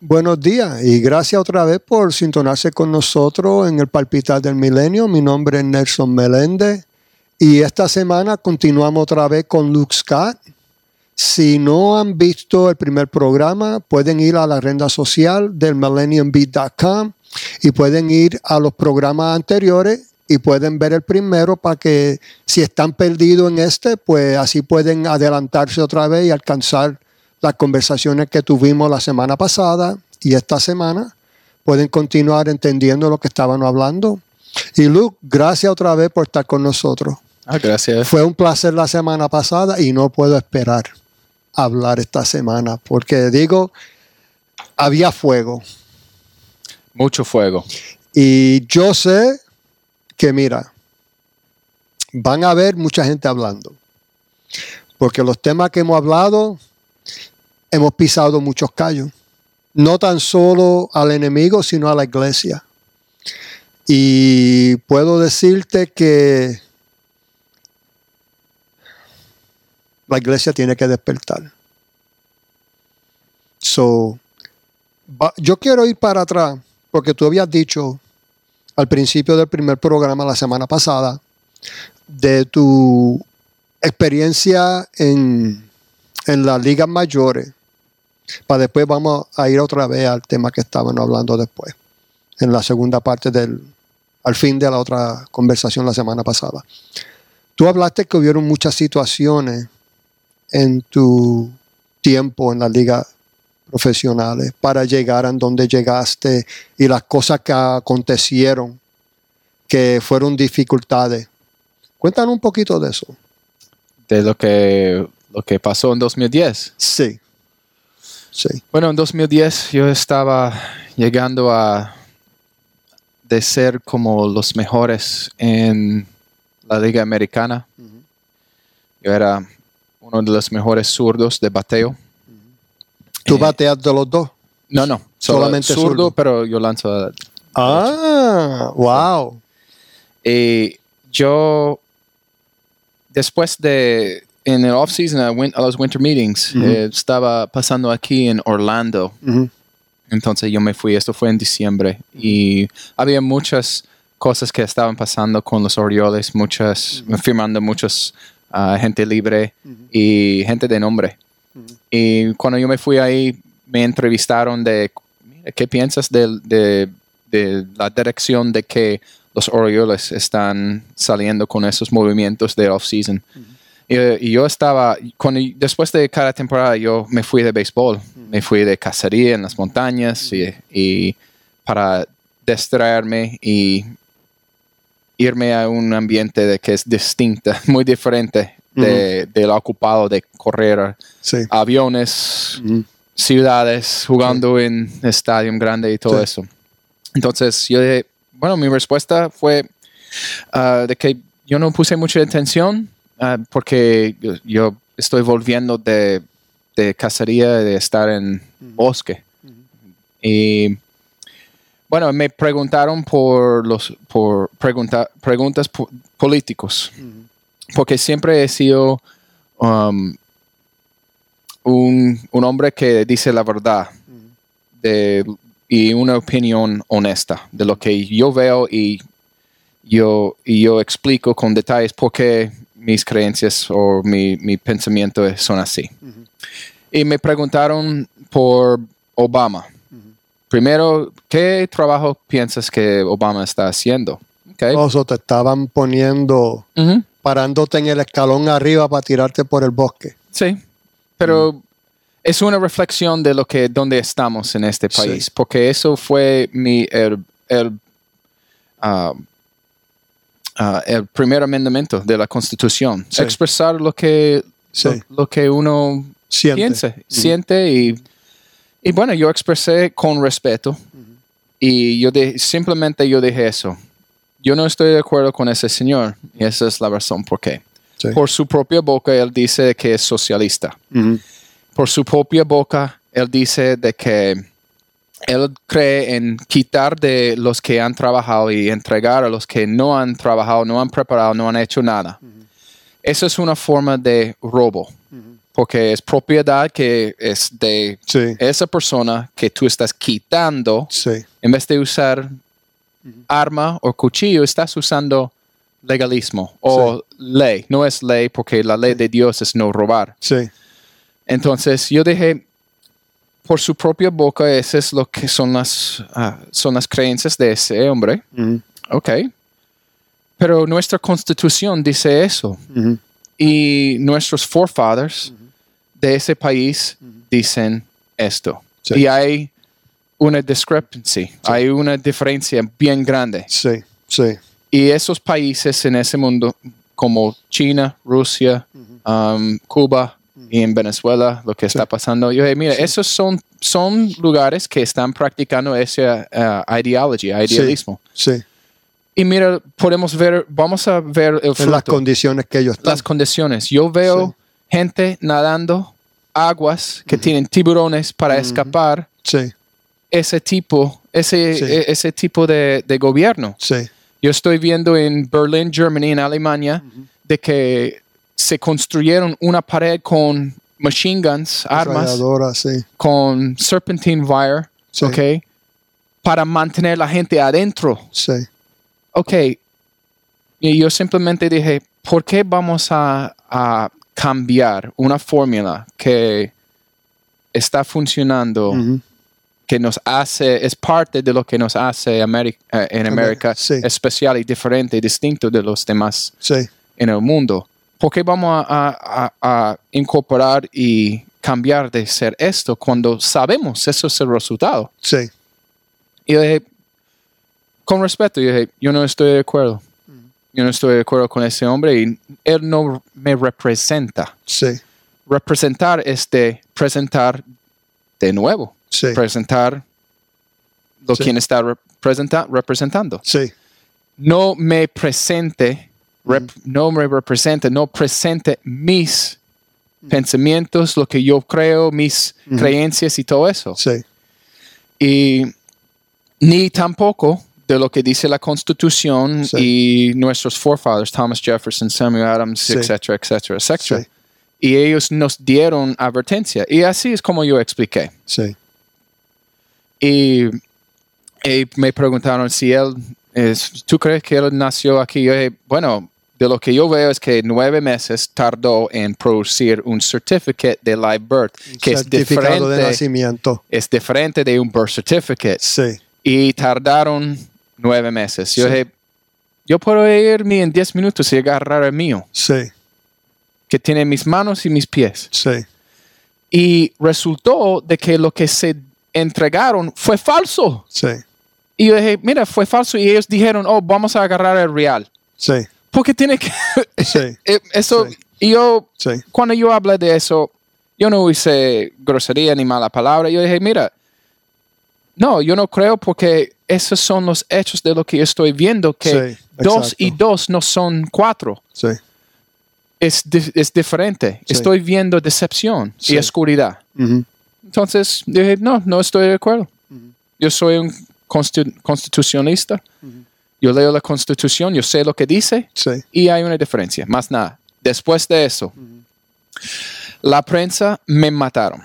Buenos días y gracias otra vez por sintonarse con nosotros en el Palpitar del Milenio. Mi nombre es Nelson Meléndez y esta semana continuamos otra vez con Luke Scott. Si no han visto el primer programa, pueden ir a la renda social del millenniumbeat.com y pueden ir a los programas anteriores y pueden ver el primero para que si están perdidos en este, pues así pueden adelantarse otra vez y alcanzar las conversaciones que tuvimos la semana pasada y esta semana. Pueden continuar entendiendo lo que estaban hablando. Y Luke, gracias otra vez por estar con nosotros. Ah, gracias. Fue un placer la semana pasada y no puedo esperar hablar esta semana porque digo, había fuego. Mucho fuego. Y yo sé que, mira, van a haber mucha gente hablando. Porque los temas que hemos hablado hemos pisado muchos callos. No tan solo al enemigo, sino a la iglesia. Y puedo decirte que la iglesia tiene que despertar. So, yo quiero ir para atrás, porque tú habías dicho al principio del primer programa la semana pasada de tu experiencia en, en las ligas mayores para después vamos a ir otra vez al tema que estaban hablando después, en la segunda parte del, al fin de la otra conversación la semana pasada. Tú hablaste que hubieron muchas situaciones en tu tiempo en la liga profesionales para llegar a donde llegaste y las cosas que acontecieron que fueron dificultades. Cuéntanos un poquito de eso. De lo que, lo que pasó en 2010. Sí. Bueno, en 2010 yo estaba llegando a de ser como los mejores en la liga americana. Yo era uno de los mejores zurdos de bateo. ¿Tú eh, bateas de los dos? No, no, solamente zurdo, pero yo lanzo. Ah, wow. Y yo, después de en el off-season, a, los winter meetings, eh, estaba pasando aquí en Orlando. Entonces yo me fui, esto fue en diciembre, y había muchas cosas que estaban pasando con los Orioles, muchas, firmando muchos uh, gente libre y gente de nombre. Y cuando yo me fui ahí, me entrevistaron de, ¿qué piensas de, de, de la dirección de que los Orioles están saliendo con esos movimientos de off-season? Y, yo estaba, después de cada temporada yo me fui de béisbol, me fui de cacería en las montañas y, para distraerme y irme a un ambiente de que es distinto, muy diferente de, del ocupado de correr aviones, ciudades, jugando en estadio grande y todo eso. Entonces yo dije, bueno, mi respuesta fue ah, de que yo no puse mucha atención Ah, porque yo, estoy volviendo de, de, cacería, de estar en bosque. Y bueno, me preguntaron por los por pregunta, preguntas políticos, porque siempre he sido um, un, un, hombre que dice la verdad de, y una opinión honesta de lo que yo veo y yo, y yo explico con detalles por qué mis creencias o mi, mi pensamiento son así. Y me preguntaron por Obama. Primero, ¿qué trabajo piensas que Obama está haciendo? Okay. O te estaban poniendo, parándote en el escalón arriba para tirarte por el bosque. Sí, pero es una reflexión de lo que, donde estamos en este país, porque eso fue mi, el, ah, Ah, el primer amendamiento de la Constitución. Expresar lo que, lo, que uno siente. siente y, y, bueno, yo expresé con respeto y yo simplemente yo dije eso. Yo no estoy de acuerdo con ese señor y esa es la razón por qué. Por su propia boca él dice que es socialista. Por su propia boca él dice de que él cree en quitar de los que han trabajado y entregar a los que no han trabajado, no han preparado, no han hecho nada. Eso es una forma de robo, porque es propiedad que es de Sí. esa persona que tú estás quitando. Sí. En vez de usar arma o cuchillo, estás usando legalismo o ley. No es ley porque la ley de Dios es no robar. Entonces yo dije, por su propia boca, esas es lo que son las, ah, son las creencias de ese hombre. Ujú. Ok. Pero nuestra constitución dice eso. Ujú. Y nuestros forefathers de ese país dicen esto. Sí. Y hay una discrepancy, hay una diferencia bien grande. Sí. Sí. Y esos países en ese mundo, como China, Rusia, um, Cuba y en Venezuela, lo que está pasando, yo dije, mira, esos son, son lugares que están practicando esa uh, ideología, idealismo. Sí. Y mira, podemos ver, vamos a ver el En las fruto, condiciones que ellos están. las condiciones. Yo veo Sí. gente nadando aguas que tienen tiburones para escapar. Sí. Ese tipo, ese, Sí. e- ese tipo de, de gobierno. Sí. Yo estoy viendo en Berlín, Germany, en Alemania, de que se construyeron una pared con machine guns, armas, sí. con serpentine wire, Sí. ¿ok? Para mantener la gente adentro. Sí. Ok. Y yo simplemente dije, ¿por qué vamos a, a cambiar una fórmula que está funcionando, que nos hace, es parte de lo que nos hace Ameri- eh, en América sí. especial y diferente y distinto de los demás en el mundo? ¿Por qué vamos a, a- a- a incorporar y cambiar de ser esto cuando sabemos eso es el resultado? Sí. Y yo dije, con respeto, yo dije, yo no estoy de acuerdo. Yo no estoy de acuerdo con ese hombre y él no me representa. Sí. Representar es de presentar de nuevo. Sí. Presentar lo Sí. quien está representa- representando. Sí. No me presente, rep- no me represente, no presente mis pensamientos, lo que yo creo, mis creencias y todo eso. Sí. y ni tampoco de lo que dice la Constitución y nuestros forefathers, Thomas Jefferson, Samuel Adams, etcétera, etcétera, etcétera. Sí. Y ellos nos dieron advertencia. Y así es como yo expliqué. Sí. Y, y me preguntaron si él, es, ¿tú crees que él nació aquí? Yo dije, bueno, de lo que yo veo es que nueve meses tardó en producir un certificate de live birth, que es de diferente, nacimiento. es diferente de un birth certificate. Sí. y tardaron nueve meses. Yo Sí. dije, yo puedo irme en diez minutos y agarrar el mío, Sí. que tiene mis manos y mis pies. Sí. Y resultó de que lo que se entregaron fue falso. Sí. Y yo dije, mira, fue falso. Y ellos dijeron, oh, vamos a agarrar el real. Sí. Porque tiene que... Sí. Eh, eso, Sí. yo, Sí. cuando yo hablé de eso, yo no hice grosería ni mala palabra. Yo dije, mira, no, yo no creo porque esos son los hechos de lo que yo estoy viendo, que dos y dos no son cuatro. Sí. Es, di- es diferente. Estoy viendo decepción y oscuridad. Entonces dije, no, no estoy de acuerdo. Yo soy un constitu- constitucionalista. Yo leo la constitución, yo sé lo que dice Sí. y hay una diferencia, más nada. Después de eso, la prensa me mataron.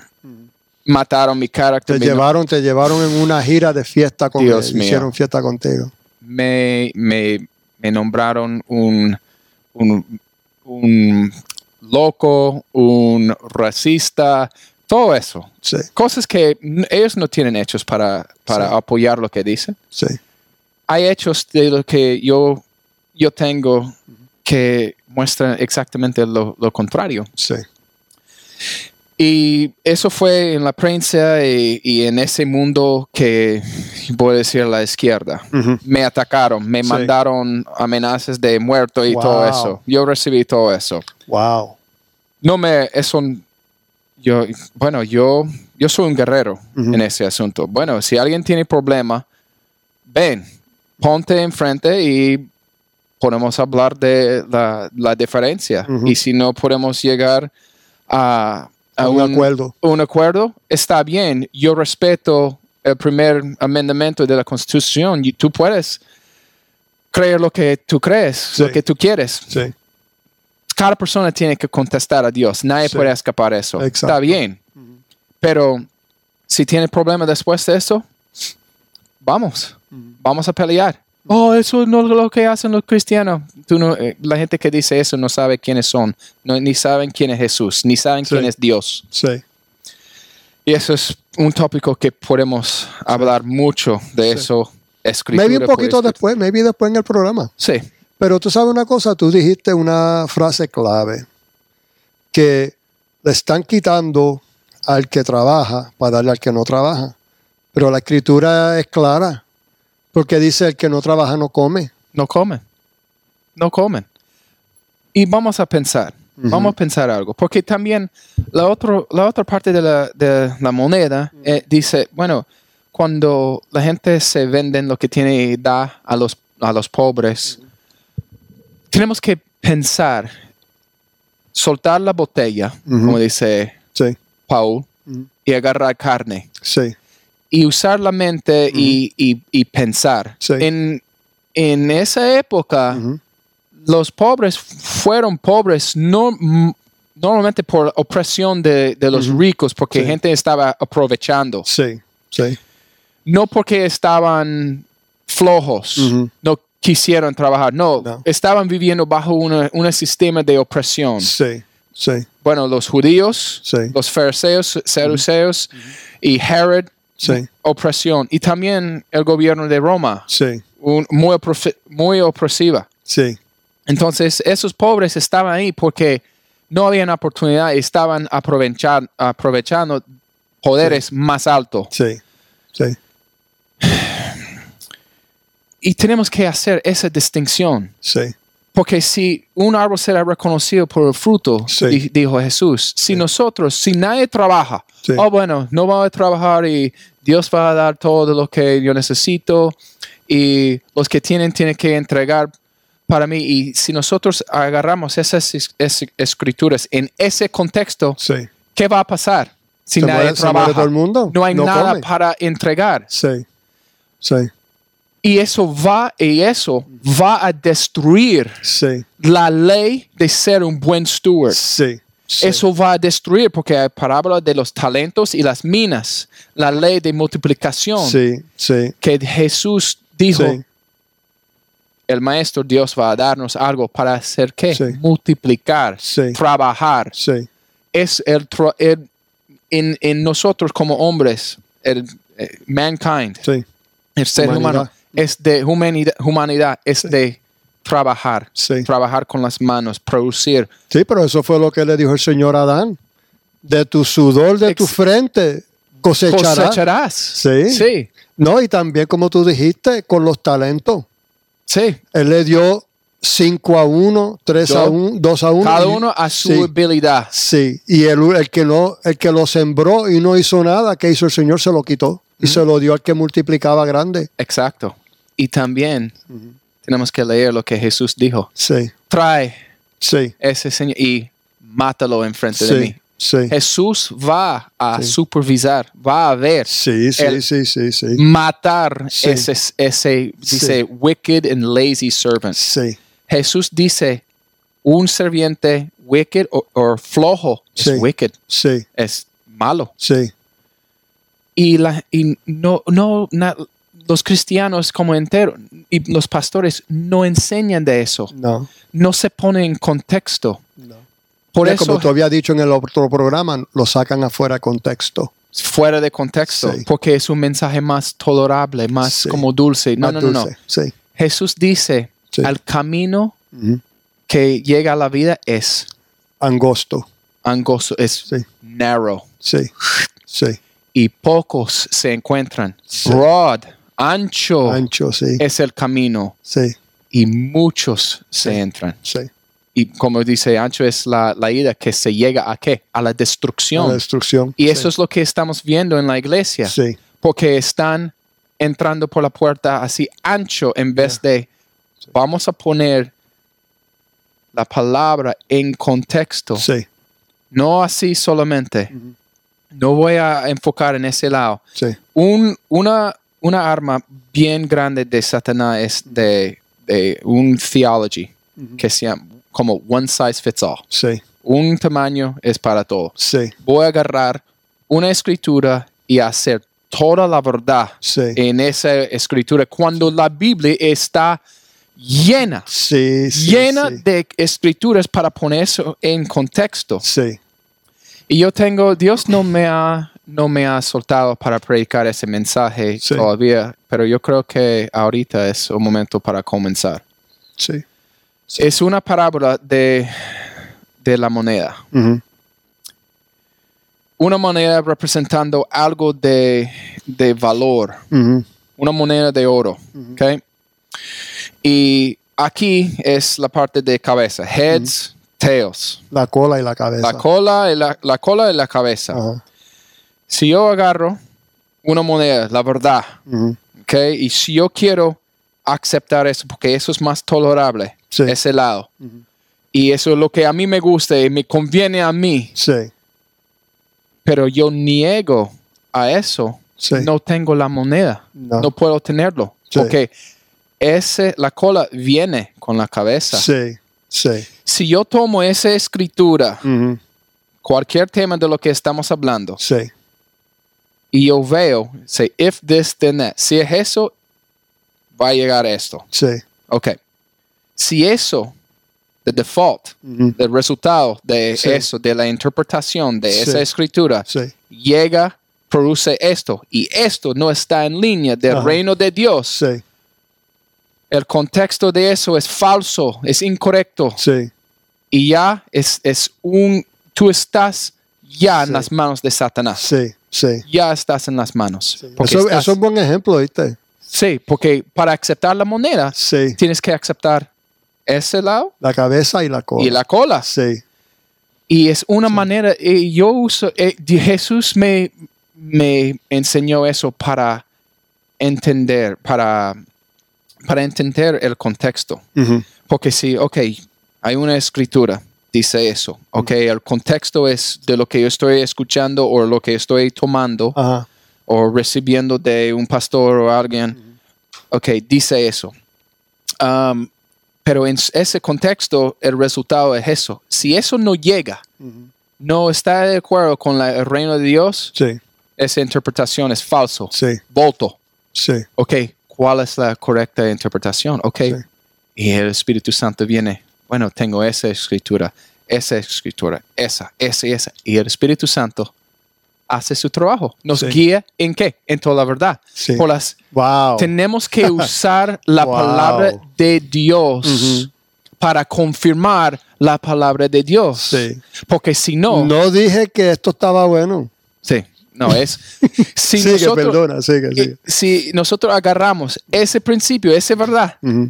Mataron mi Te carácter. me- llevaron, te llevaron en una gira de fiesta con Dios él. mío. Hicieron fiesta contigo. me, me, me nombraron un, un, un loco, un racista, todo eso. Sí. Cosas que ellos no tienen hechos para, para Sí. apoyar lo que dicen. Sí. Hay hechos de lo que yo, yo tengo que muestran exactamente lo, lo contrario. Sí. Y eso fue en la prensa y, y en ese mundo que voy a decir la izquierda. Me atacaron, me Sí. mandaron amenazas de muerto y Wow. todo eso. Yo recibí todo eso. Wow. No me, eso, yo, bueno, yo, yo soy un guerrero Ujú. en ese asunto. Bueno, si alguien tiene problema, ven, ponte enfrente y podemos hablar de la, la diferencia. Y si no podemos llegar a, a Un acuerdo. un acuerdo, está bien. Yo respeto el primer amendamiento de la Constitución. Y tú puedes creer lo que tú crees, Sí. lo que tú quieres. Sí. cada persona tiene que contestar a Dios. Nadie Sí. puede escapar de eso. Exacto. Está bien. Pero si tiene problema después de eso, vamos. Vamos a pelear. Oh, eso no es lo que hacen los cristianos. Tú no- eh, la gente que dice eso no sabe quiénes son, no, ni saben quién es Jesús, ni saben Sí. quién es Dios. Sí. Y eso es un tópico que podemos hablar mucho de eso. Escritura Maybe un poquito después, maybe después en el programa. Sí, Pero tú sabes una cosa, tú dijiste una frase clave, que le están quitando al que trabaja para darle al que no trabaja. Pero la escritura es clara, porque dice el que no trabaja no come. no comen. No comen. Y vamos a pensar, vamos a pensar algo, porque también la, otro, la otra parte de la, de la moneda eh, dice, bueno, cuando la gente se vende lo que tiene y da a los, a los pobres, tenemos que pensar, soltar la botella, como dice Sí, Paul, y agarrar carne. sí, y usar la mente y, y- y pensar. Sí. En, en esa época, los pobres fueron pobres no, normalmente por opresión de, de los ricos, porque Sí. gente estaba aprovechando, sí, sí, no porque estaban flojos, no quisieron trabajar, no, No. estaban viviendo bajo un sistema de opresión. sí, sí, Bueno, los judíos, Sí. los fariseos, saduceos y Herod, sí, opresión. Y también el gobierno de Roma, sí, un- muy, opresiva. sí, Entonces, esos pobres estaban ahí porque no habían oportunidad y estaban aprovechando poderes más altos. sí, sí, Y tenemos que hacer esa distinción. sí, Porque si un árbol será reconocido por el fruto, Sí. di- dijo Jesús, si nosotros, si nadie trabaja, Sí. oh bueno, no voy a trabajar y Dios va a dar todo lo que yo necesito y los que tienen tienen que entregar para mí. Y si nosotros agarramos esas es- es- escrituras en ese contexto, sí. ¿qué va a pasar? Si nadie muere trabaja, todo el mundo, no hay no nada come. para entregar. Sí, sí, Y eso va, y eso va a destruir sí, la ley de ser un buen steward. sí. sí. Eso va a destruir porque hay parábola de los talentos y las minas, la ley de multiplicación que Jesús dijo, el maestro Dios va a darnos algo para hacer qué? Multiplicar, trabajar. Es el, tra- el- en, en nosotros como hombres, el eh, mankind, el ser Humanidad. humano, es de humanidad, humanidad es Sí. de trabajar, sí. trabajar con las manos, producir. Sí, pero eso fue lo que le dijo el Señor Adán. De tu sudor de tu frente cosecharás. Cosecharás. Sí. Sí, No, y también como tú dijiste, con los talentos. sí. Él le dio 5 a 1, 3 a Yo- 1, 2 a 1. Cada uno a su sí, habilidad. sí. Y el, el que no, el que lo sembró y no hizo nada, ¿qué hizo el Señor? Se lo quitó. Y se lo dio al que multiplicaba grande. Exacto. Y también tenemos que leer lo que Jesús dijo. Sí, Trae sí, ese señor y mátalo enfrente de mí. sí. Jesús va a Sí. supervisar, va a ver, Sí, sí, el- sí, sí, sí. matar ese, ese, dice, wicked and lazy servant. Sí, Jesús dice, un serviente wicked o, flojo es wicked, sí, es malo. sí, y, la, y no, no, na- los cristianos como entero y los pastores no enseñan de eso, no. no se ponen en contexto. no. Por Ya eso, como tú habías dicho en el otro programa, lo sacan afuera de contexto. fuera de contexto, Sí. porque es un mensaje más tolerable, más Sí. como dulce. No, Más no, no. Sí. Jesús dice, al camino que llega a la vida es Angosto. angosto, es narrow, Sí. Sí. y pocos se encuentran. Broad, ancho Ancho, sí. es el camino, Sí. y muchos se entran. Sí. y como dice Ancho, es la, la ida que se llega a qué? A la destrucción. La destrucción. y eso es lo que estamos viendo en la iglesia, Sí. porque están entrando por la puerta así ancho en vez de vamos a poner la palabra en contexto, Sí. no así solamente. No voy a enfocar en ese lado. Sí. Un, una, una arma bien grande de Satanás es de, de un theology que se llama como one size fits all. Sí, Un tamaño es para todo. sí, Voy a agarrar una escritura y hacer toda la verdad sí. en esa escritura cuando la Biblia está llena, Sí, sí. llena de escrituras para poner eso en contexto. Sí, Y yo tengo, Dios no me ha, no me ha soltado para predicar ese mensaje Sí. todavía, pero yo creo que ahorita es un momento para comenzar. sí. Es una parábola de, de la moneda. Una moneda representando algo de, de valor, una moneda de oro. ¿ok? Y aquí es la parte de cabeza, heads, tails, La cola y la cabeza. la cola y la, la cola y la cabeza. Si yo agarro una moneda, la verdad. Y si yo quiero aceptar eso, porque eso es más tolerable, Sí. ese lado. Y eso es lo que a mí me gusta y me conviene a mí, Sí, pero yo niego a eso, sí. no tengo la moneda, No. no, puedo tenerlo, Sí. porque ese, la cola viene con la cabeza. Sí, sí. Si yo tomo esa escritura, cualquier tema de lo que estamos hablando, Sí, y yo veo, say, if this, then that, si es eso, va a llegar esto. sí. Ok. Si eso, the default, Ujú. el resultado de Sí. eso, de la interpretación de Sí. esa escritura, Sí, llega, produce esto, y esto no está en línea del Ajá. reino de Dios, sí, el contexto de eso es falso, es incorrecto, sí. y ya es, es un, tú estás ya Sí. en las manos de Satanás. Sí, sí. Ya estás en las manos. sí. Eso, estás- eso es un buen ejemplo, ¿viste? sí, porque para aceptar la moneda, Sí. tienes que aceptar ese lado La cabeza y la cola. y la cola. Sí, Y es una manera, eh, yo uso, eh, Jesús me, me enseñó eso para entender, para, para entender el contexto. Ujú. Porque si, ok, hay una escritura, dice eso, ok, el contexto es de lo que yo estoy escuchando o lo que estoy tomando Ajá. o recibiendo de un pastor o alguien, ok, dice eso. Um, pero en ese contexto, el resultado es eso. Si eso no llega, no está de acuerdo con la- el reino de Dios, Sí, esa interpretación es falso. sí, Volto. sí. Ok, ¿cuál es la correcta interpretación? Ok. Sí. Y el Espíritu Santo viene, bueno, tengo esa escritura, esa escritura, esa, esa y esa. Y el Espíritu Santo hace su trabajo. Nos Sí. guía en qué? En toda la verdad. Sí. Por las, Wow. tenemos que usar la Wow. palabra de Dios para confirmar la palabra de Dios. Sí. Porque si no, No dije que esto estaba bueno. sí, no es. Si sigue, nosotros, perdona, sigue, sigue. eh, si nosotros agarramos ese principio, esa verdad, Ujú.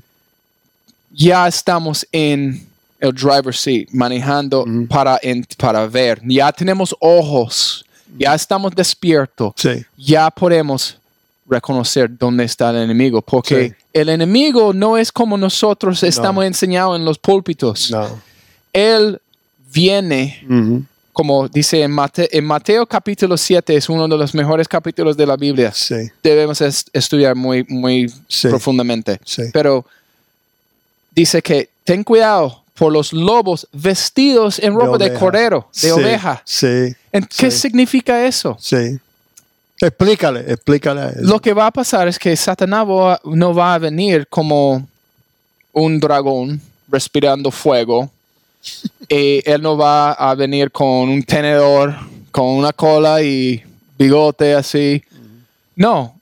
Ya estamos en el driver's seat, manejando Ujú. para, en- para ver. Ya tenemos ojos, ya estamos despiertos, Sí, ya podemos reconocer dónde está el enemigo, porque Sí. el enemigo no es como nosotros estamos enseñados en los púlpitos. no. Él viene, Ujú. como dice en Mateo, en Mateo capítulo 7, es uno de los mejores capítulos de la Biblia. Sí, Debemos es- estudiar muy, muy profundamente. sí. Pero dice que ten cuidado por los lobos vestidos en ropa de, oveja. cordero, de Sí, oveja. Sí, ¿En ¿Qué sí. significa eso? sí. Explícale, explícale eso. Lo que va a pasar es que Satanás no va a venir como un dragón respirando fuego. y él no va a venir con un tenedor, con una cola y bigote así. No.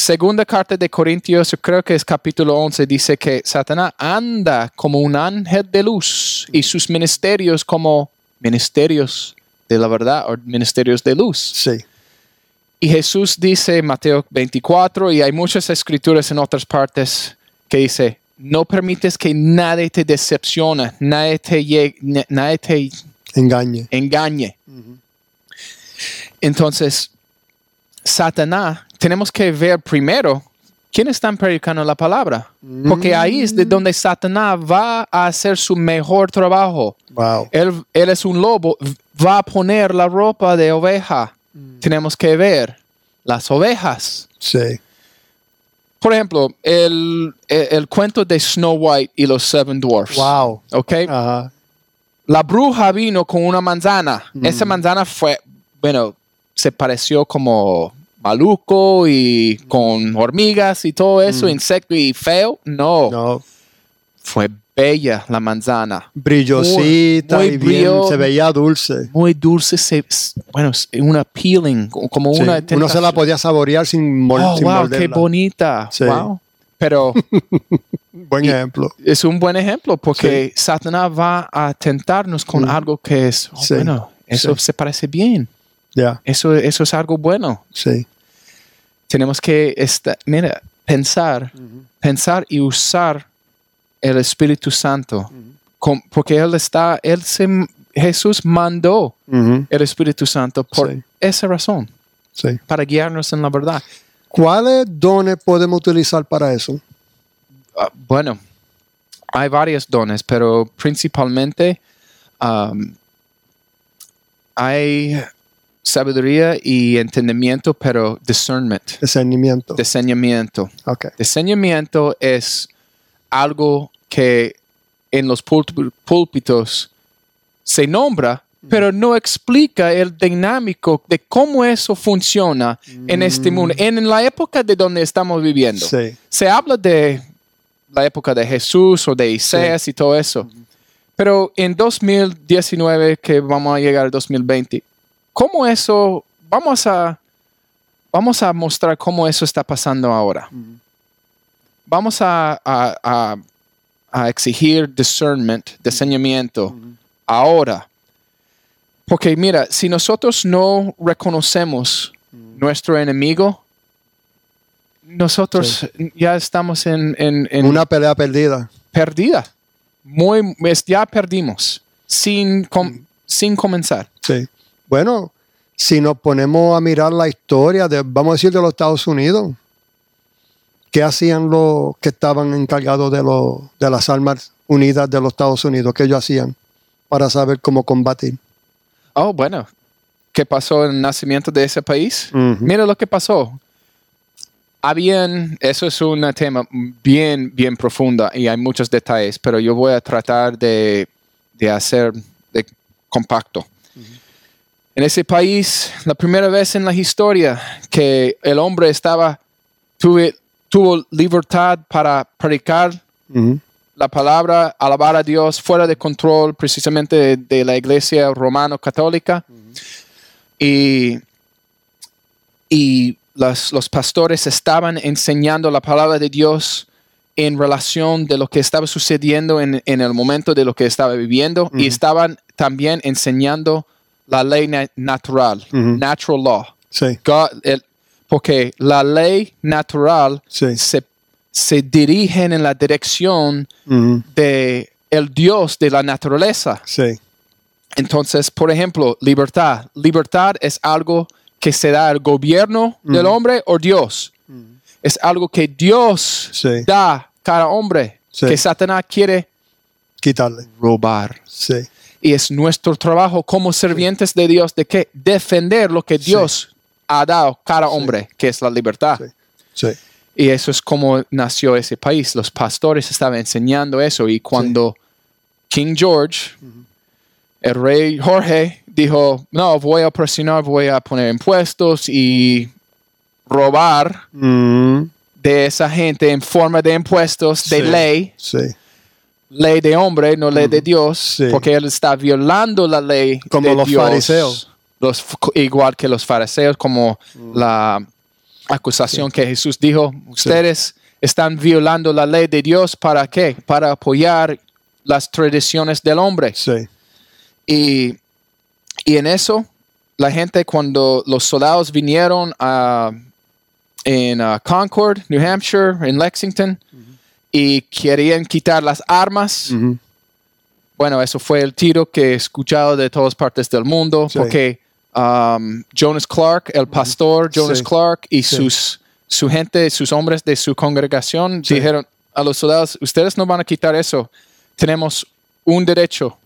Segunda carta de Corintios, yo creo que es capítulo 11, dice que Satanás anda como un ángel de luz y sus ministerios como ministerios de la verdad o ministerios de luz. Sí, Y Jesús dice Mateo 24, y hay muchas escrituras en otras partes que dice, no permites que nadie te decepcione, nadie te, lle- na- nadie te engañe. engañe. Entonces, Satanás, tenemos que ver primero quién está predicando la palabra. Porque ahí es de donde Satanás va a hacer su mejor trabajo. Wow. Él, él es un lobo, va a poner la ropa de oveja. Tenemos que ver las ovejas. Sí, por ejemplo, el, el, el cuento de Snow White y los Seven Dwarfs. Wow. ¿Ok? Ajá. La bruja vino con una manzana. Esa manzana fue, bueno, se pareció como maluco y con hormigas y todo eso, insecto y feo. No, No. fue bella la manzana. Brillosita Muy- muy y bien, brillo- se veía dulce. Muy dulce, se, bueno, una peeling, como Sí, una Uno se la podía saborear sin, mol Oh, sin wow, qué bonita. Sí. Wow. Pero Buen ejemplo. es un buen ejemplo porque Satanás va a tentarnos con Mm. algo que es, oh, Sí, bueno, eso sí. se parece bien. Ya, Eso, eso es algo bueno. sí. Tenemos que, esta- mira, pensar, pensar y usar el Espíritu Santo. Com- porque Él está, Él se, Jesús mandó el Espíritu Santo por Sí. esa razón, sí. para guiarnos en la verdad. ¿Cuáles dones podemos utilizar para eso? Ah, bueno, hay varios dones, pero principalmente um, hay sabiduría y entendimiento, pero discernment, Discernimiento. discernimiento. ok. Discernimiento es algo que en los púlp- púlpitos se nombra, pero no explica el dinámico de cómo eso funciona en este mundo, en la época de donde estamos viviendo. Sí. Se habla de la época de Jesús o de Isaías y todo eso. Pero en 2019, que vamos a llegar al 2020, ¿cómo eso, vamos a, vamos a mostrar cómo eso está pasando ahora? Vamos a, a- a- a exigir discernment, discernimiento, ahora. Porque mira, si nosotros no reconocemos nuestro enemigo, nosotros ya estamos en, en- en Una pelea perdida. perdida. Muy, es- ya perdimos sin, com- sin comenzar. Sí. Bueno, si nos ponemos a mirar la historia de, vamos a decir, de los Estados Unidos, ¿qué hacían los que estaban encargados de, los, de las armas unidas de los Estados Unidos? ¿Qué ellos hacían para saber cómo combatir? Oh, bueno. ¿Qué pasó en el nacimiento de ese país? Mira lo que pasó. Habían, eso es un tema bien, bien profundo y hay muchos detalles, pero yo voy a tratar de, de hacer de compacto. En ese país, la primera vez en la historia que el hombre estaba, tuve- tuvo libertad para predicar la palabra, alabar a Dios fuera de control precisamente de, de la iglesia romano-católica. Y, y los pastores estaban enseñando la palabra de Dios en relación de lo que estaba sucediendo en, en el momento de lo que estaba viviendo y estaban también enseñando la ley na- natural, natural law. Sí, God- el- porque la ley natural sí. se, se dirigen en la dirección Ujú. de el Dios de la naturaleza. Sí, Entonces, por ejemplo, libertad. Libertad es algo que se da al gobierno del hombre o Dios. Es algo que Dios Sí. da a cada hombre que Satanás quiere quitarle. robar. Sí, Y es nuestro trabajo como servientes de Dios de que defender lo que Dios ha dado a cada hombre, que es la libertad. Sí. Y eso es como nació ese país. Los pastores estaban enseñando eso. Y cuando King George, el rey Jorge, dijo, no, voy a presionar, voy a poner impuestos y robar Mm, de esa gente en forma de impuestos, de Sí. ley, sí. Ley de hombre, no ley de Dios, Sí. porque él está violando la ley Como de los Dios. fariseos. Los, igual que los fariseos, como la acusación que Jesús dijo, ustedes están violando la ley de Dios, ¿para qué? Para apoyar las tradiciones del hombre. Sí. Y, y en eso, la gente cuando los soldados vinieron a, en uh, Concord, New Hampshire, en Lexington, y querían quitar las armas, Ujú. bueno, eso fue el tiro que he escuchado de todas partes del mundo, Sí. porque um, Jonas Clark, el pastor Jonas Sí. Clark y Sí. sus, su gente, sus hombres de su congregación dijeron a los soldados, ustedes no van a quitar eso, tenemos un derecho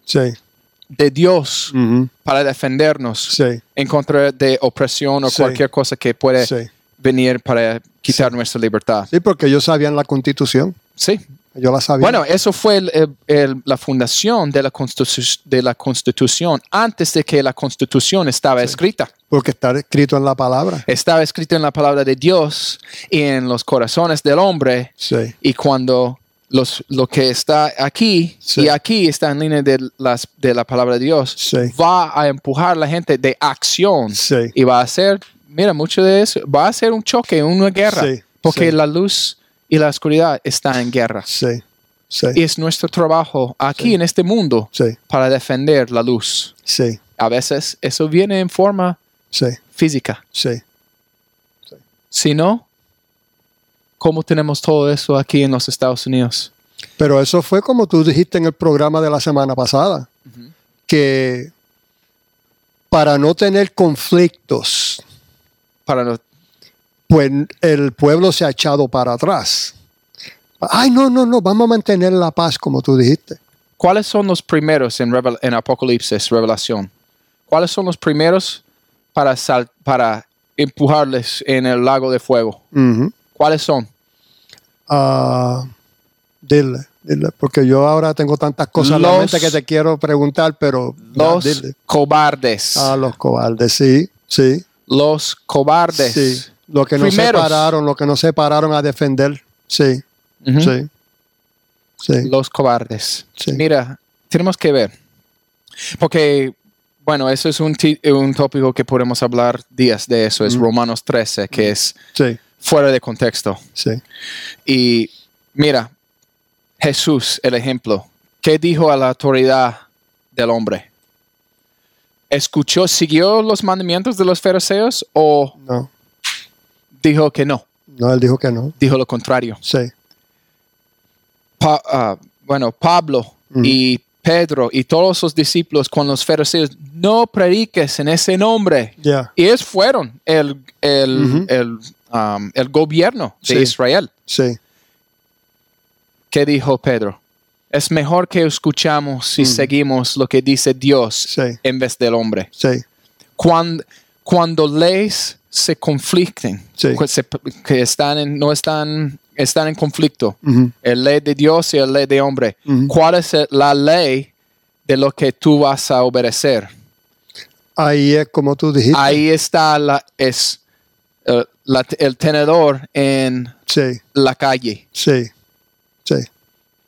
de Dios Ujú. para defendernos en contra de opresión o cualquier cosa que puede venir para quitar nuestra libertad. Sí, porque ellos sabían la constitución. Sí. Ellos la sabían. Bueno, eso fue el- el- el- la fundación de la, constitu- de la Constitución antes de que la Constitución estaba escrita. porque está escrito en la palabra. Estaba escrito en la palabra de Dios y en los corazones del hombre. Sí. Y cuando los, lo que está aquí Sí. y aquí está en línea de, las, de la palabra de Dios, Sí. va a empujar a la gente de acción Sí. y va a hacer, mira, mucho de eso, va a ser un choque, una guerra, Sí, porque sí. la luz y la oscuridad están en guerra. Sí. Sí. Y es nuestro trabajo aquí Sí. en este mundo Sí. para defender la luz. Sí. A veces eso viene en forma Sí. física. Sí. Si no, ¿cómo tenemos todo eso aquí en los Estados Unidos? Pero eso fue como tú dijiste en el programa de la semana pasada, que para no tener conflictos, Para no- pues el pueblo se ha echado para atrás. Ay, no, no, no, vamos a mantener la paz como tú dijiste. ¿Cuáles son los primeros en, Revel- en Apocalipsis, Revelación? ¿Cuáles son los primeros para, sal- para empujarles en el lago de fuego? ¿Cuáles son? Ah, dile, dile, porque yo ahora tengo tantas cosas en la Los- mente que te quiero preguntar, pero Los cobardes. Ah, los cobardes, sí, sí, los cobardes. sí. Lo que no Primeros. se pararon, lo que no se pararon a defender, sí, sí, sí, Los cobardes. Sí. Mira, tenemos que ver. Porque, bueno, eso es un, un tópico que podemos hablar días de eso. Es Romanos 13, que es sí, fuera de contexto. sí. Y mira, Jesús, el ejemplo, ¿qué dijo a la autoridad del hombre? ¿Escuchó, siguió los mandamientos de los fariseos o No, dijo que no? no, él dijo que no, Dijo lo contrario. sí, Pa- ah, bueno, Pablo y Pedro y todos los discípulos con los fariseos, no prediques en ese nombre. ya, Y ellos fueron el, el, el, um, el gobierno de Sí. Israel. sí, ¿Qué dijo Pedro? Es mejor que escuchamos y seguimos lo que dice Dios Sí. en vez del hombre. sí, Cuando, cuando leyes se conflicten, Sí. que, se- que están en, no están, están en conflicto, ujú, el ley de Dios y el ley de hombre. ¿cuál es la ley de lo que tú vas a obedecer? ahí es como tú dijiste, Ahí está la, es, eh, la- el tenedor en sí, la calle. sí, sí.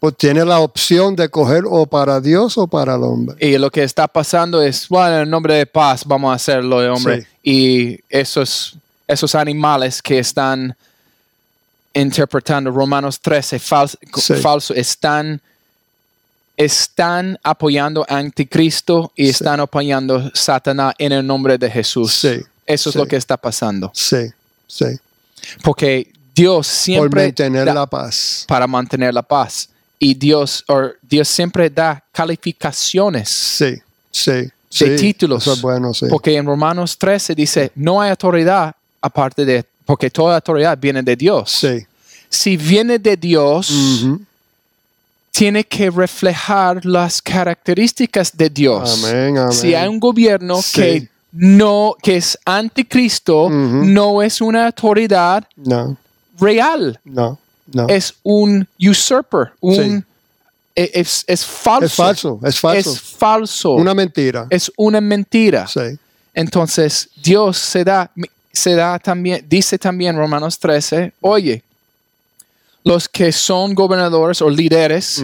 Pues tiene la opción de coger o para Dios o para el hombre. Y lo que está pasando es, bueno, en nombre de paz vamos a hacerlo de hombre. Sí. Y esos, esos animales que están interpretando Romanos 13 falso, Sí. falso están, están apoyando a Anticristo y Sí. están apoyando a Satanás en el nombre de Jesús. Sí, Eso es lo que está pasando. Sí, sí. Porque Dios Por siempre mantener da- la paz. para mantener la paz. Y Dios, or, Dios siempre da calificaciones Sí, sí. de títulos. Eso es bueno, sí. Porque en Romanos 13 dice, no hay autoridad aparte de, porque toda autoridad viene de Dios. Sí. Si viene de Dios, tiene que reflejar las características de Dios. Amén, amén. Si hay un gobierno que no, que es anticristo, no es una autoridad No, real, no, no. es un usurper, un, Sí. e- es, es falso. Es falso, es falso. Es falso. Una mentira. es una mentira. Sí, Entonces, Dios se da, se da también, dice también Romanos 13, oye, los que son gobernadores o líderes,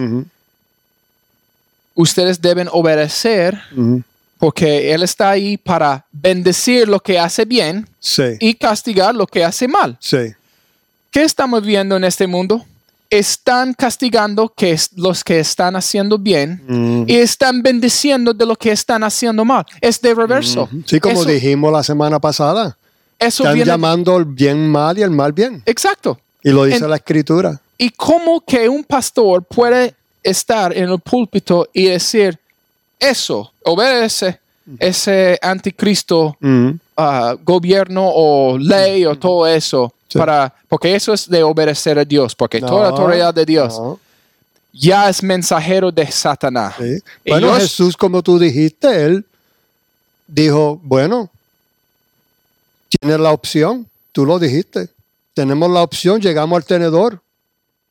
ustedes deben obedecer porque Él está ahí para bendecir lo que hace bien sí, y castigar lo que hace mal. sí, ¿Qué estamos viendo en este mundo? Están castigando que los que están haciendo bien Mm. y están bendiciendo de lo que están haciendo mal. Es de reverso. Sí, como Eso- dijimos la semana pasada. Eso Están viene- llamando el bien mal y el mal bien. Exacto. Y lo dice En- la escritura. ¿Y cómo que un pastor puede estar en el púlpito y decir eso, obedece ese anticristo Ujú, ah, gobierno o ley o todo eso? Sí. Para, porque eso es de obedecer a Dios, porque toda la autoridad de Dios no, ya es mensajero de Satanás. sí. Y Bueno, yo- Jesús, como tú dijiste, él dijo, bueno, tiene la opción tú lo dijiste. Tenemos la opción, llegamos al tenedor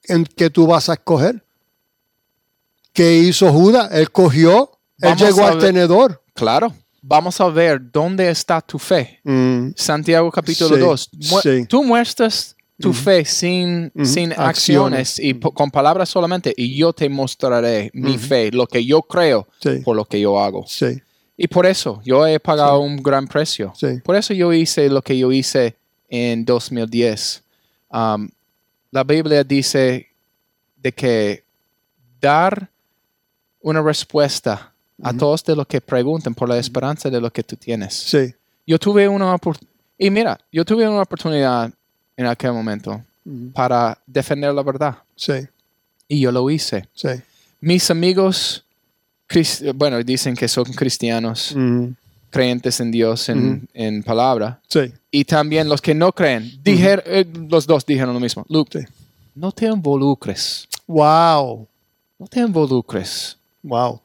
en que tú vas a escoger. ¿Qué hizo Judas? Él cogió, él llegó al tenedor. Claro. Vamos a ver dónde está tu fe. Mm, Santiago capítulo Sí, 2. sí. Tú muestras tu fe sin, Ujú, sin acciones. acciones y po- con palabras solamente y yo te mostraré mi fe, lo que yo creo Sí. por lo que yo hago. sí, Y por eso yo he pagado un gran precio. Sí. Por eso yo hice lo que yo hice en 2010. Um, la Biblia dice de que dar una respuesta a todos de los que preguntan por la esperanza de lo que tú tienes. sí. Yo tuve una oportunidad, y mira, yo tuve una oportunidad en aquel momento para defender la verdad. Sí, Y yo lo hice. sí. Mis amigos, bueno, dicen que son cristianos, creyentes en Dios, en, en palabra. Sí, Y también los que no creen, dijer- eh, los dos dijeron lo mismo. Luke, Sí. no te involucres. Wow. No te involucres. Wow.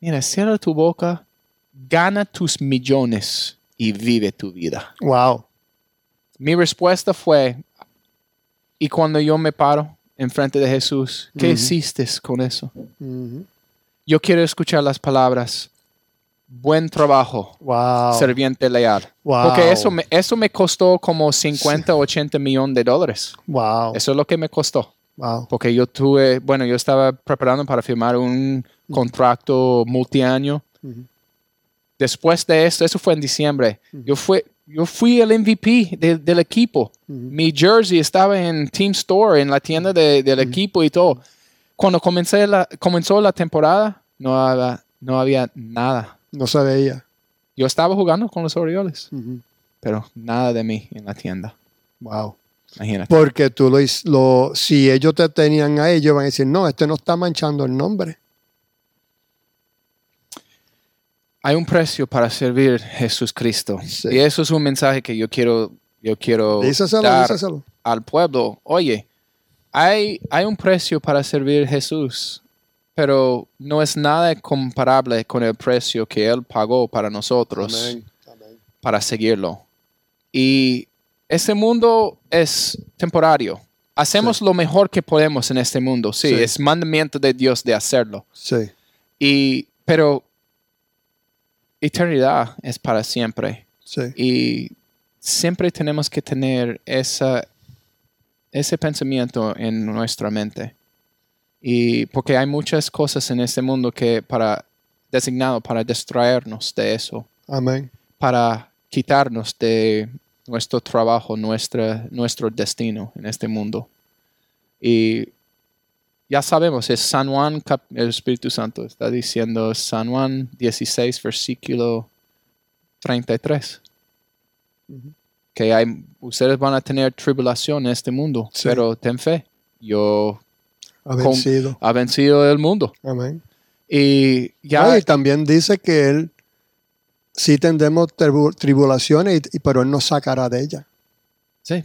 Mira, cierra tu boca, gana tus millones y vive tu vida. Wow. Mi respuesta fue, y cuando yo me paro enfrente de Jesús, ¿qué Ujú. hiciste con eso? Yo quiero escuchar las palabras, buen trabajo, Wow. serviente leal. Wow. Porque eso me, eso me costó como 50, 80 millones de dólares. Wow. Eso es lo que me costó. Wow. Porque yo tuve, bueno, yo estaba preparando para firmar un contrato multiaño. Ujú. Después de esto, eso fue en diciembre, yo, fui, yo fui el MVP de- del equipo. Mi jersey estaba en Team Store, en la tienda de- del equipo y todo. Cuando comencé la, comenzó la temporada, no había, no había nada. No se veía. Yo estaba jugando con los Orioles, pero nada de mí en la tienda. Wow. Imagínate. Porque tú lo, lo si ellos te tenían a ellos, van a decir, no, este no está manchando el nombre. Hay un precio para servir Jesús Cristo. Sí. Y eso es un mensaje que yo quiero, yo quiero Díselo, dar díselo. al pueblo. Oye, hay, hay un precio para servir Jesús, pero no es nada comparable con el precio que Él pagó para nosotros Amén. Amén. para seguirlo. Y este mundo es temporario. Hacemos lo mejor que podemos en este mundo. Sí, Sí. es mandamiento de Dios de hacerlo. Sí. Y, pero eternidad es para siempre. Sí. Y siempre tenemos que tener esa, ese pensamiento en nuestra mente. Y porque hay muchas cosas en este mundo que para designado para distraernos de eso, Amén. para quitarnos de nuestro trabajo, nuestra, nuestro destino en este mundo. Y ya sabemos, es San Juan, el Espíritu Santo está diciendo San Juan 16, versículo 33 Ujú. que hay, ustedes van a tener tribulación en este mundo, Sí. pero ten fe. Yo Ha vencido. ha vencido el mundo. Amén. Y ya, No, y también dice que Él sí tendremos tribu- tribulaciones, pero Él nos sacará de ellas. sí.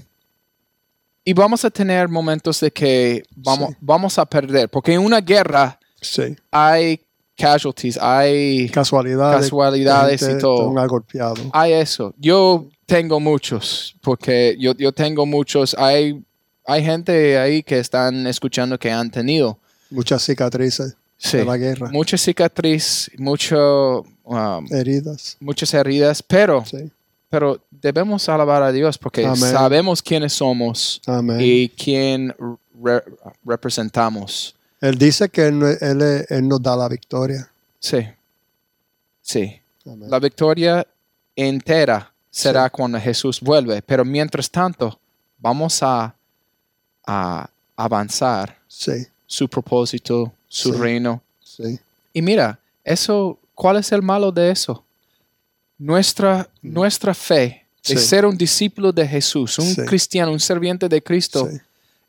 Y vamos a tener momentos de que vamos, Sí. vamos a perder, porque en una guerra Sí. hay casualties, hay, Casualidades. Casualidades y todo. Golpeado. hay eso. Yo tengo muchos, porque yo, yo tengo muchos. Hay, hay gente ahí que están escuchando que han tenido. Muchas cicatrices Sí. de la guerra. mucha cicatriz, mucho, um, Heridas. muchas heridas, pero, Sí. Pero debemos alabar a Dios porque Amén. sabemos quiénes somos Amén. y quién re- representamos. Él dice que él, nos da la victoria. Sí, sí. Amén. La victoria entera será cuando Jesús vuelve, pero mientras tanto vamos a, a avanzar Sí, su propósito, su Sí. reino. sí, Y mira, eso, ¿cuál es el malo de eso? Nuestra, nuestra fe de. Sí. ser un discípulo de Jesús, un Sí. cristiano, un serviente de Cristo, sí,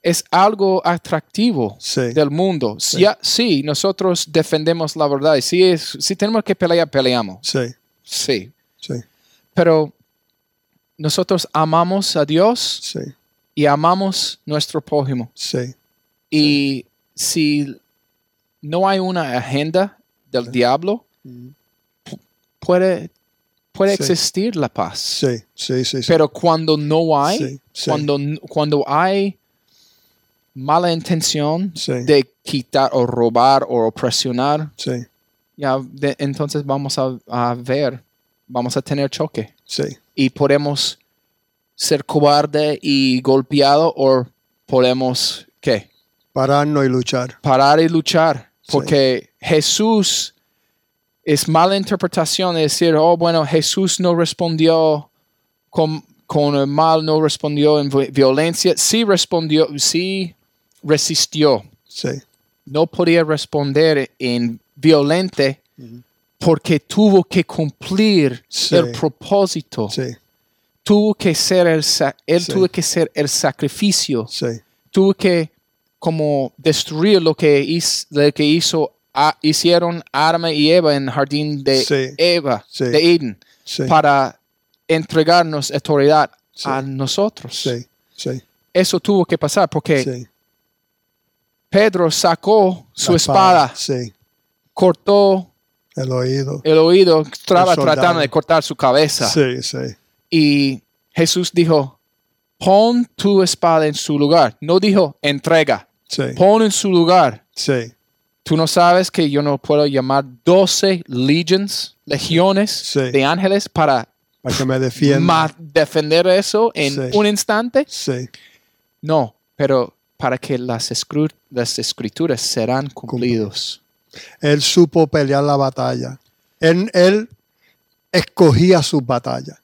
es algo atractivo del mundo. Sí. Ya, sí, nosotros defendemos la verdad. Si, es, si tenemos que pelear, peleamos. sí, Sí. sí, Pero nosotros amamos a Dios y amamos nuestro prójimo. sí, Y si no hay una agenda del diablo, Mm, puede puede Sí. existir la paz. Sí, sí, sí. sí. Pero cuando no hay, Sí. Cuando, cuando hay mala intención de quitar o robar o presionar, sí, ya de- entonces vamos a, a ver, vamos a tener choque sí. y podemos ser cobarde y golpeado o podemos ¿qué? Pararnos y luchar. parar y luchar porque Jesús es mala interpretación de decir oh bueno Jesús no respondió con, con el mal no respondió en vi- violencia sí respondió sí resistió. Sí, no podía responder en violente porque tuvo que cumplir Sí. el propósito. Sí, tuvo que ser el él tuvo que ser el sacrificio. Tuvo que como destruir lo que hizo, lo que hizo a- hicieron Adán y Eva en el jardín de Sí. Eva Sí. de Eden sí, para entregarnos autoridad a nosotros. Eso tuvo que pasar porque. Pedro sacó su La espada cortó el oído. el oído estaba tratando de cortar su cabeza. Sí, sí, y Jesús dijo pon tu espada en su lugar no dijo entrega sí, pon en su lugar sí, tú no sabes que yo no puedo llamar 12 legions legiones Sí. de ángeles para para que me defienda. defender eso en Sí. un instante Sí, no pero para que las, escrituras serán cumplidos él supo pelear la batalla. Él, él escogía sus batallas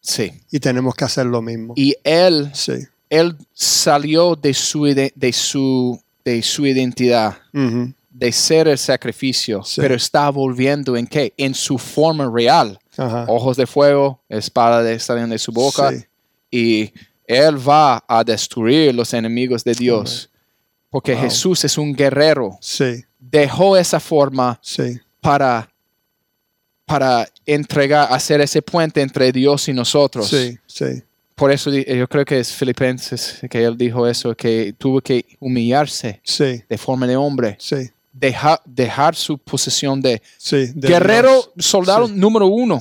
sí y tenemos que hacer lo mismo. y él Sí, él salió de su, de su, de su identidad, de ser el sacrificio, Sí. pero está volviendo en qué? En su forma real. ajá, Ojos de fuego, espada de saliendo de su boca, Sí. y él va a destruir los enemigos de Dios. Porque Wow. Jesús es un guerrero. sí, Dejó esa forma sí, para, para entregar, hacer ese puente entre Dios y nosotros. sí, sí, Por eso yo creo que es Filipenses que él dijo eso, que tuvo que humillarse sí, de forma de hombre, sí, deja- dejar su posición de sí. de guerrero, soldado número uno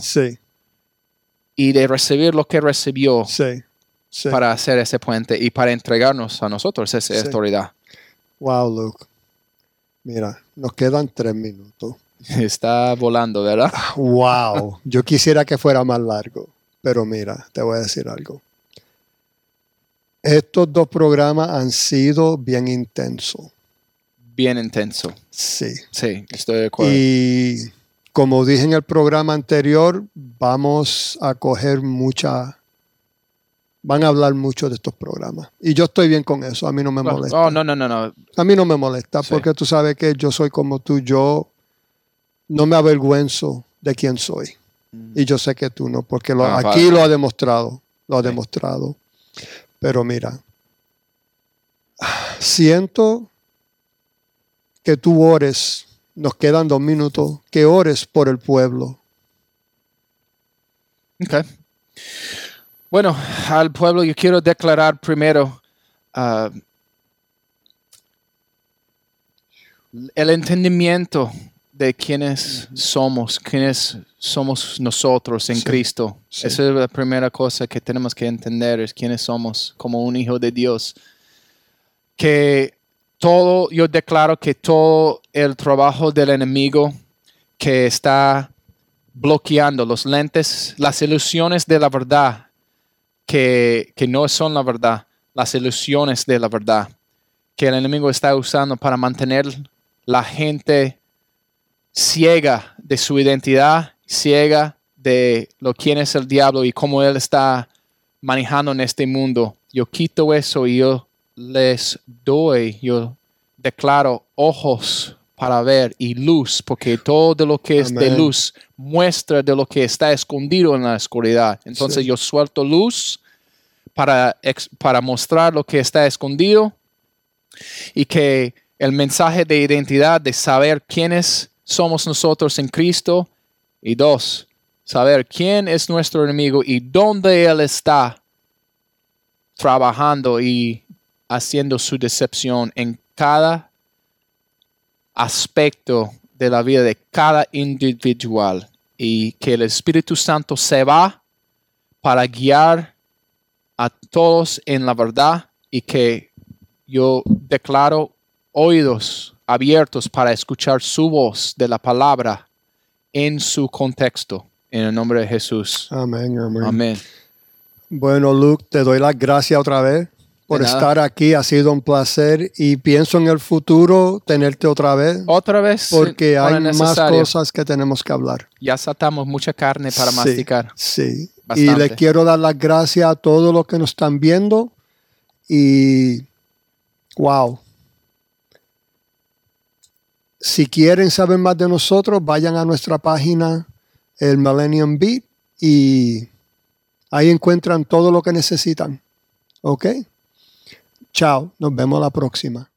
y de recibir lo que recibió para hacer ese puente y para entregarnos a nosotros esa autoridad. Wow, Luke. Mira, nos quedan tres minutos. Está volando, ¿verdad? Wow, yo quisiera que fuera más largo, pero mira, te voy a decir algo. Estos dos programas han sido bien intensos. Bien intenso. Sí. Sí, estoy de acuerdo. Y como dije en el programa anterior, vamos a coger mucha. Van a hablar mucho de estos programas. Y yo estoy bien con eso. A mí no me molesta. oh, no, no, no, no. A mí no me molesta Sí. porque tú sabes que yo soy como tú. Yo no me avergüenzo de quién soy. Y yo sé que tú no, porque lo- Ah, aquí vale. lo ha demostrado. Lo ha Sí. demostrado. Pero mira, siento que tú ores. Nos quedan dos minutos. Que ores por el pueblo. Ok. Bueno, al pueblo yo quiero declarar primero ah, el entendimiento de quiénes somos, quiénes somos nosotros en Sí, Cristo. sí. Esa es la primera cosa que tenemos que entender, es quiénes somos como un hijo de Dios. Que todo, yo declaro que todo el trabajo del enemigo que está bloqueando los lentes, las ilusiones de la verdad, que, que no son la verdad, las ilusiones de la verdad, que el enemigo está usando para mantener la gente ciega de su identidad, ciega de lo quién es el diablo y cómo él está manejando en este mundo. Yo quito eso y yo les doy, yo declaro ojos para ver y luz, porque todo lo que es de luz muestra de lo que está escondido en la oscuridad. Entonces Sí. yo suelto luz para, para mostrar lo que está escondido y que el mensaje de identidad, de saber quiénes somos nosotros en Cristo, y dos, saber quién es nuestro enemigo y dónde Él está trabajando y haciendo su decepción en cada aspecto de la vida de cada individual. y que el Espíritu Santo se va para guiar a todos en la verdad y que yo declaro oídos abiertos para escuchar su voz de la palabra en su contexto. En el nombre de Jesús. Amén, amén. Amén. Bueno, Luke, te doy las gracias otra vez por estar aquí. Ha sido un placer y pienso en el futuro tenerte otra vez Otra vez. porque ahora hay más cosas que tenemos que hablar. Ya saltamos mucha carne para Sí, masticar. Sí. Y Bastante. les quiero dar las gracias a todos los que nos están viendo. Y wow. Si quieren saber más de nosotros, vayan a nuestra página, el Millennium Beat, y ahí encuentran todo lo que necesitan. ¿Ok? Chao, nos vemos la próxima.